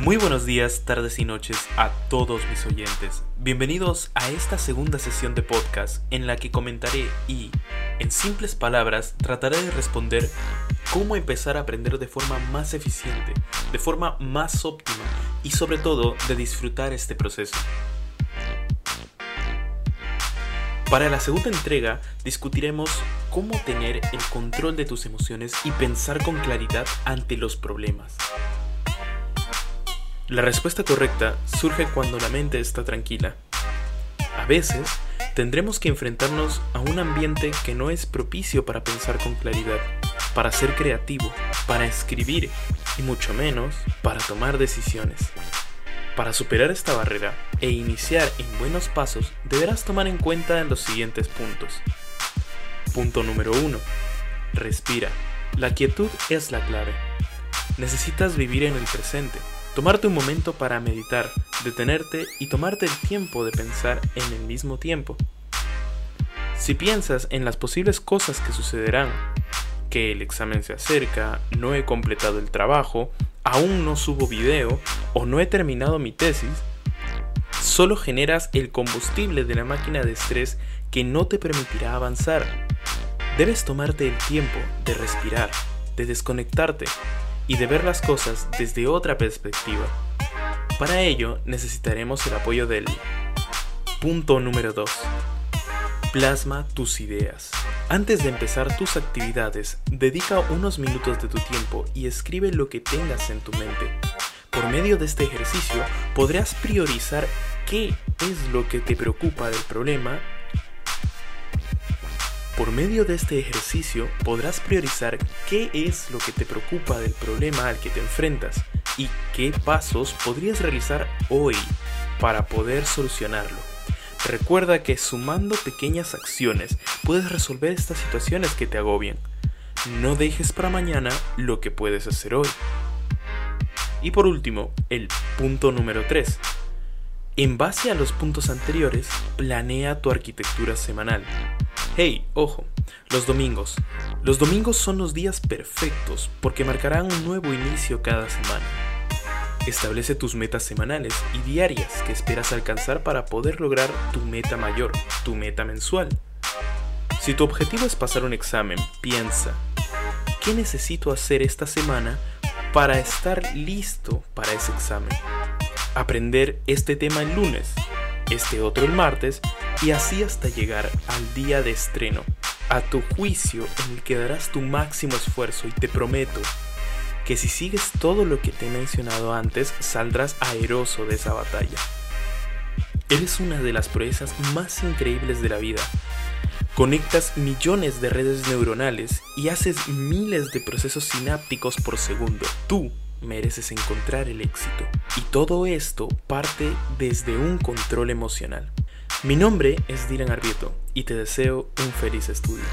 Muy buenos días, tardes y noches a todos mis oyentes. Bienvenidos a esta segunda sesión de podcast en la que comentaré y, en simples palabras, trataré de responder cómo empezar a aprender de forma más eficiente, de forma más óptima y sobre todo de disfrutar este proceso. Para la segunda entrega discutiremos cómo tener el control de tus emociones y pensar con claridad ante los problemas. La respuesta correcta surge cuando la mente está tranquila. A veces, tendremos que enfrentarnos a un ambiente que no es propicio para pensar con claridad, para ser creativo, para escribir y mucho menos para tomar decisiones. Para superar esta barrera e iniciar en buenos pasos, deberás tomar en cuenta los siguientes puntos. Punto número 1. Respira. La quietud es la clave. Necesitas vivir en el presente, Tomarte un momento para meditar, detenerte y tomarte el tiempo de pensar en el mismo tiempo. Si piensas en las posibles cosas que sucederán, que el examen se acerca, no he completado el trabajo, aún no subo video o no he terminado mi tesis, solo generas el combustible de la máquina de estrés que no te permitirá avanzar. Debes tomarte el tiempo de respirar, de desconectarte y de ver las cosas desde otra perspectiva. Para ello necesitaremos el apoyo del punto número 2. Plasma tus ideas. Antes de empezar tus actividades, dedica unos minutos de tu tiempo y escribe lo que tengas en tu mente. Por medio de este ejercicio podrás priorizar qué es lo que te preocupa del problema por medio de este ejercicio podrás priorizar qué es lo que te preocupa del problema al que te enfrentas y qué pasos podrías realizar hoy para poder solucionarlo. Recuerda que sumando pequeñas acciones puedes resolver estas situaciones que te agobian. No dejes para mañana lo que puedes hacer hoy. Y por último, el punto número 3. En base a los puntos anteriores, planea tu arquitectura semanal. Hey, ojo, los domingos. Los domingos son los días perfectos porque marcarán un nuevo inicio cada semana. Establece tus metas semanales y diarias que esperas alcanzar para poder lograr tu meta mayor, tu meta mensual. Si tu objetivo es pasar un examen, piensa, ¿qué necesito hacer esta semana para estar listo para ese examen? Aprender este tema el lunes, este otro el martes y así hasta llegar al día de estreno, a tu juicio en el que darás tu máximo esfuerzo y te prometo que si sigues todo lo que te he mencionado antes saldrás aeroso de esa batalla. Eres una de las proezas más increíbles de la vida. Conectas millones de redes neuronales y haces miles de procesos sinápticos por segundo. Tú mereces encontrar el éxito. Y todo esto parte desde un control emocional. Mi nombre es Dylan Arbieto y te deseo un feliz estudio.